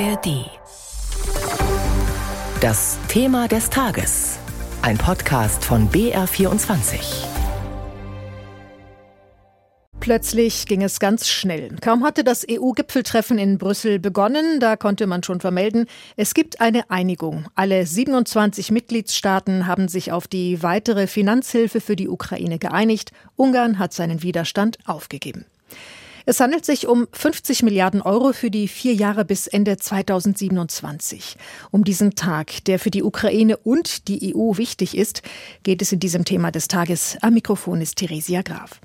ARD. Das Thema des Tages. Ein Podcast von BR24. Plötzlich ging es ganz schnell. Kaum hatte das EU-Gipfeltreffen in Brüssel begonnen, da konnte man schon vermelden, es gibt eine Einigung. Alle 27 Mitgliedstaaten haben sich auf die weitere Finanzhilfe für die Ukraine geeinigt. Ungarn hat seinen Widerstand aufgegeben. Es handelt sich um 50 Milliarden Euro für die vier Jahre bis Ende 2027. Um diesen Tag, der für die Ukraine und die EU wichtig ist, geht es in diesem Thema des Tages. Am Mikrofon ist Theresia Graf.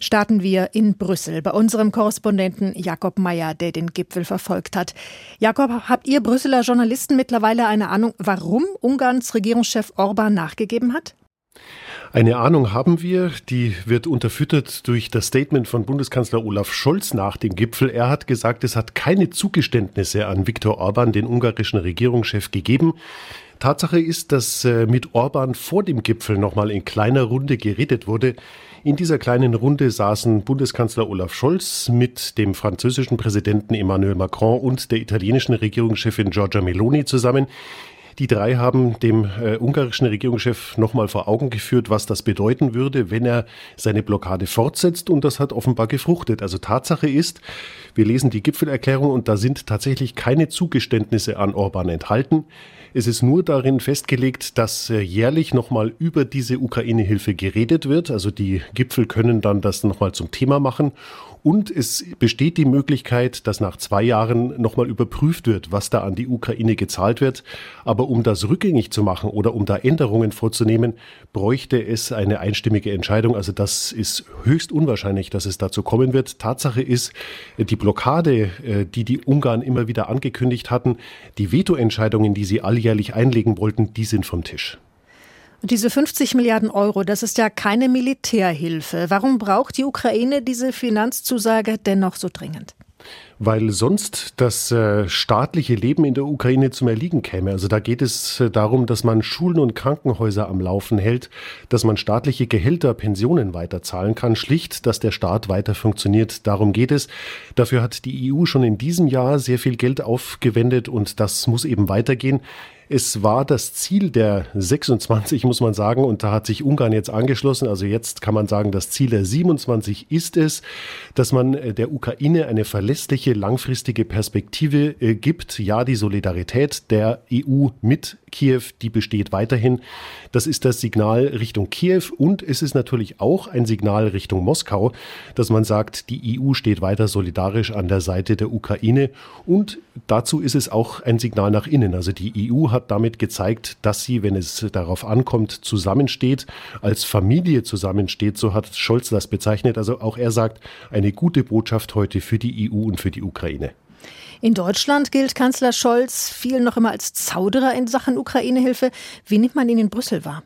Starten wir in Brüssel bei unserem Korrespondenten Jakob Mayer, der den Gipfel verfolgt hat. Jakob, habt ihr Brüsseler Journalisten mittlerweile eine Ahnung, warum Ungarns Regierungschef Orban nachgegeben hat? Eine Ahnung haben wir, die wird unterfüttert durch das Statement von Bundeskanzler Olaf Scholz nach dem Gipfel. Er hat gesagt, es hat keine Zugeständnisse an Viktor Orban, den ungarischen Regierungschef, gegeben. Tatsache ist, dass äh, mit Orban vor dem Gipfel nochmal in kleiner Runde geredet wurde. In dieser kleinen Runde saßen Bundeskanzler Olaf Scholz mit dem französischen Präsidenten Emmanuel Macron und der italienischen Regierungschefin Giorgia Meloni zusammen. Die drei haben dem äh, ungarischen Regierungschef nochmal vor Augen geführt, was das bedeuten würde, wenn er seine Blockade fortsetzt. Und das hat offenbar gefruchtet. Also Tatsache ist, wir lesen die Gipfelerklärung und da sind tatsächlich keine Zugeständnisse an Orban enthalten. Es ist nur darin festgelegt, dass äh, jährlich nochmal über diese Ukraine-Hilfe geredet wird. Also die Gipfel können dann das nochmal zum Thema machen. Und es besteht die Möglichkeit, dass nach zwei Jahren nochmal überprüft wird, was da an die Ukraine gezahlt wird. Aber um das rückgängig zu machen oder um da Änderungen vorzunehmen, bräuchte es eine einstimmige Entscheidung. Also das ist höchst unwahrscheinlich, dass es dazu kommen wird. Tatsache ist, die Blockade, äh, die die Ungarn immer wieder angekündigt hatten, die Vetoentscheidungen, die sie alljährlich einlegen wollten, die sind vom Tisch. Diese 50 Milliarden Euro, das ist ja keine Militärhilfe. Warum braucht die Ukraine diese Finanzzusage dennoch so dringend? weil sonst das äh, staatliche Leben in der Ukraine zum Erliegen käme. Also da geht es äh, darum, dass man Schulen und Krankenhäuser am Laufen hält, dass man staatliche Gehälter, Pensionen weiterzahlen kann, schlicht, dass der Staat weiter funktioniert. Darum geht es. Dafür hat die EU schon in diesem Jahr sehr viel Geld aufgewendet und das muss eben weitergehen. Es war das Ziel der 26, muss man sagen, und da hat sich Ungarn jetzt angeschlossen. Also jetzt kann man sagen, das Ziel der 27 ist es, dass man äh, der Ukraine eine verlässliche, langfristige Perspektive äh, gibt. Ja, die Solidarität der EU mit Kiew, die besteht weiterhin. Das ist das Signal Richtung Kiew und es ist natürlich auch ein Signal Richtung Moskau, dass man sagt, die EU steht weiter solidarisch an der Seite der Ukraine und dazu ist es auch ein Signal nach innen. Also die EU hat damit gezeigt, dass sie, wenn es darauf ankommt, zusammensteht, als Familie zusammensteht, so hat Scholz das bezeichnet. Also auch er sagt, eine gute Botschaft heute für die EU und für die Ukraine. In Deutschland gilt Kanzler Scholz viel noch immer als Zauderer in Sachen Ukraine-Hilfe. Wie nimmt man ihn in Brüssel wahr?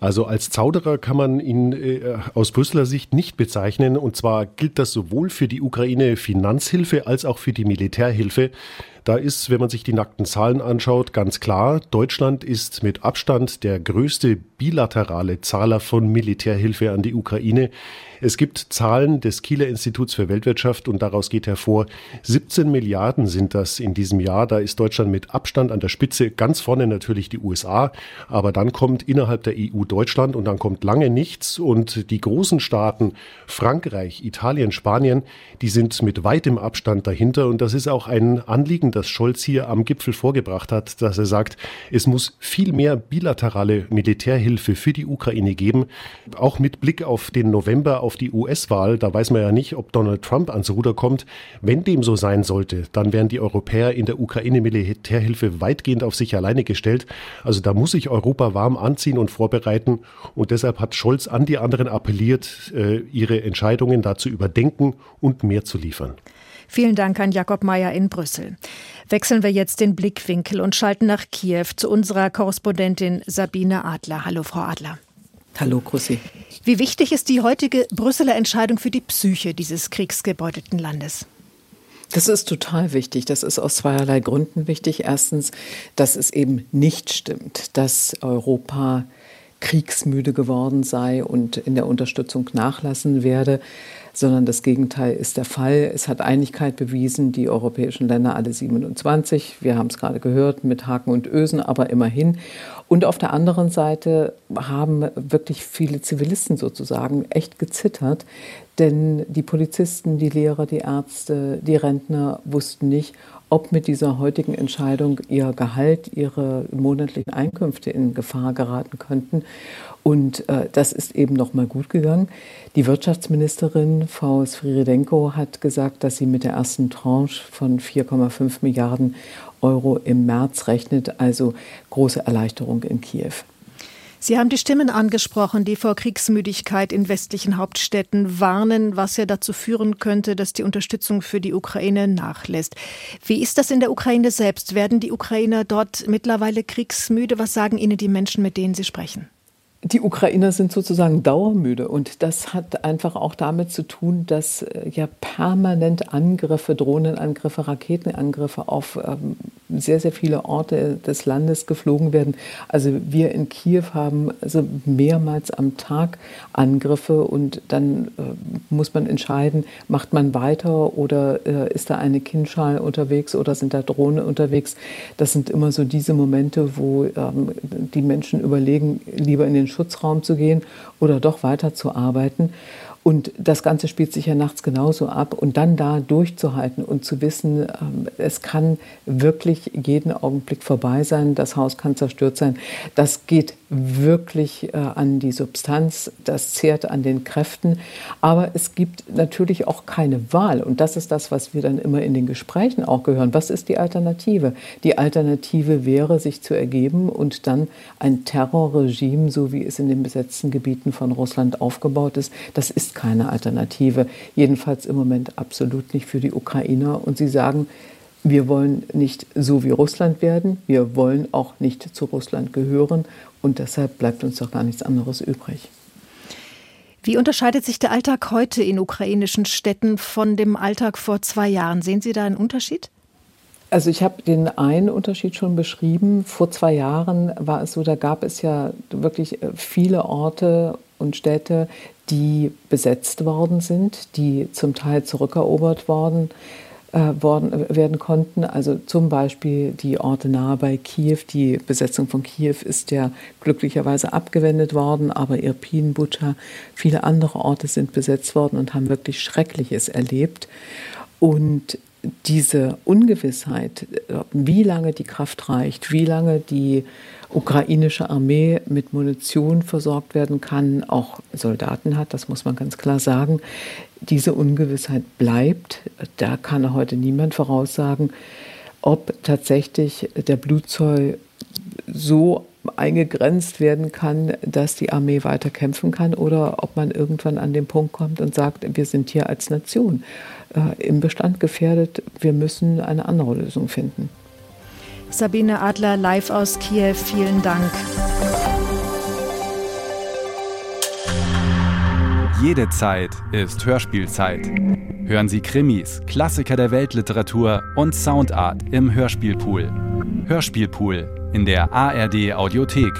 Also als Zauderer kann man ihn äh, aus Brüsseler Sicht nicht bezeichnen. Und zwar gilt das sowohl für die Ukraine Finanzhilfe als auch für die Militärhilfe. Da ist, wenn man sich die nackten Zahlen anschaut, ganz klar, Deutschland ist mit Abstand der größte bilaterale Zahler von Militärhilfe an die Ukraine. Es gibt Zahlen des Kieler Instituts für Weltwirtschaft und daraus geht hervor, 17 Milliarden sind das in diesem Jahr. Da ist Deutschland mit Abstand an der Spitze. Ganz vorne natürlich die USA, aber dann kommt innerhalb der EU Deutschland und dann kommt lange nichts. Und die großen Staaten, Frankreich, Italien, Spanien, die sind mit weitem Abstand dahinter. Und das ist auch ein Anliegen, das Scholz hier am Gipfel vorgebracht hat, dass er sagt, es muss viel mehr bilaterale Militärhilfe für die Ukraine geben, auch mit Blick auf den November, auf die US-Wahl, da weiß man ja nicht, ob Donald Trump ans Ruder kommt. Wenn dem so sein sollte, dann wären die Europäer in der Ukraine Militärhilfe weitgehend auf sich alleine gestellt. Also da muss sich Europa warm anziehen und vorbereiten. Und deshalb hat Scholz an die anderen appelliert, äh, ihre Entscheidungen dazu überdenken und mehr zu liefern. Vielen Dank an Jakob Mayer in Brüssel. Wechseln wir jetzt den Blickwinkel und schalten nach Kiew zu unserer Korrespondentin Sabine Adler. Hallo, Frau Adler. Hallo, Grüßi. Wie wichtig ist die heutige Brüsseler Entscheidung für die Psyche dieses kriegsgebeutelten Landes? Das ist total wichtig. Das ist aus zweierlei Gründen wichtig. Erstens, dass es eben nicht stimmt, dass Europa kriegsmüde geworden sei und in der Unterstützung nachlassen werde. sondern das Gegenteil ist der Fall. Es hat Einigkeit bewiesen, die europäischen Länder, alle 27. Wir haben es gerade gehört, mit Haken und Ösen, aber immerhin. Und auf der anderen Seite haben wirklich viele Zivilisten sozusagen echt gezittert, denn die Polizisten, die Lehrer, die Ärzte, die Rentner wussten nicht, ob mit dieser heutigen Entscheidung ihr Gehalt, ihre monatlichen Einkünfte in Gefahr geraten könnten. Und äh, das ist eben noch mal gut gegangen. Die Wirtschaftsministerin Frau Sviridenko hat gesagt, dass sie mit der ersten Tranche von 4,5 Milliarden Euro im März rechnet, also große Erleichterung in Kiew. Sie haben die Stimmen angesprochen, die vor Kriegsmüdigkeit in westlichen Hauptstädten warnen, was ja dazu führen könnte, dass die Unterstützung für die Ukraine nachlässt. Wie ist das in der Ukraine selbst? Werden die Ukrainer dort mittlerweile kriegsmüde? Was sagen Ihnen die Menschen, mit denen Sie sprechen? Die Ukrainer sind sozusagen dauermüde und das hat einfach auch damit zu tun, dass äh, ja permanent Angriffe, Drohnenangriffe, Raketenangriffe auf ähm, sehr, sehr viele Orte des Landes geflogen werden. Also wir in Kiew haben also mehrmals am Tag Angriffe und dann äh, muss man entscheiden, macht man weiter oder äh, ist da eine Kindschal unterwegs oder sind da Drohnen unterwegs. Das sind immer so diese Momente, wo ähm, die Menschen überlegen, lieber in den Schutzraum zu gehen oder doch weiter zu arbeiten. Und das Ganze spielt sich ja nachts genauso ab. Und dann da durchzuhalten und zu wissen, ähm, es kann wirklich jeden Augenblick vorbei sein, das Haus kann zerstört sein, das geht wirklich äh, an die Substanz, das zehrt an den Kräften. Aber es gibt natürlich auch keine Wahl. Und das ist das, was wir dann immer in den Gesprächen auch gehören. Was ist die Alternative? Die Alternative wäre, sich zu ergeben und dann ein Terrorregime, so wie es in den besetzten Gebieten von Russland aufgebaut ist, das ist keine Alternative. Jedenfalls im Moment absolut nicht für die Ukrainer. Und sie sagen, wir wollen nicht so wie Russland werden, wir wollen auch nicht zu Russland gehören und deshalb bleibt uns doch gar nichts anderes übrig. Wie unterscheidet sich der Alltag heute in ukrainischen Städten von dem Alltag vor zwei Jahren? Sehen Sie da einen Unterschied? Also ich habe den einen Unterschied schon beschrieben. Vor zwei Jahren war es so, da gab es ja wirklich äh, viele Orte und Städte, die besetzt worden sind, die zum Teil zurückerobert worden äh, worden, äh, werden konnten. Also zum Beispiel die Orte nahe bei Kiew. Die Besetzung von Kiew ist ja glücklicherweise abgewendet worden, aber Irpin, Bucha, viele andere Orte sind besetzt worden und haben wirklich Schreckliches erlebt. Und diese Ungewissheit, wie lange die Kraft reicht, wie lange die ukrainische Armee mit Munition versorgt werden kann, auch Soldaten hat, das muss man ganz klar sagen, diese Ungewissheit bleibt. Da kann heute niemand voraussagen, ob tatsächlich der Blutzoll so eingegrenzt werden kann, dass die Armee weiter kämpfen kann oder ob man irgendwann an den Punkt kommt und sagt, wir sind hier als Nation äh, im Bestand gefährdet, wir müssen eine andere Lösung finden. Sabine Adler live aus Kiew, vielen Dank. Jede Zeit ist Hörspielzeit. Hören Sie Krimis, Klassiker der Weltliteratur und Soundart im Hörspielpool. Hörspielpool in der ARD Audiothek.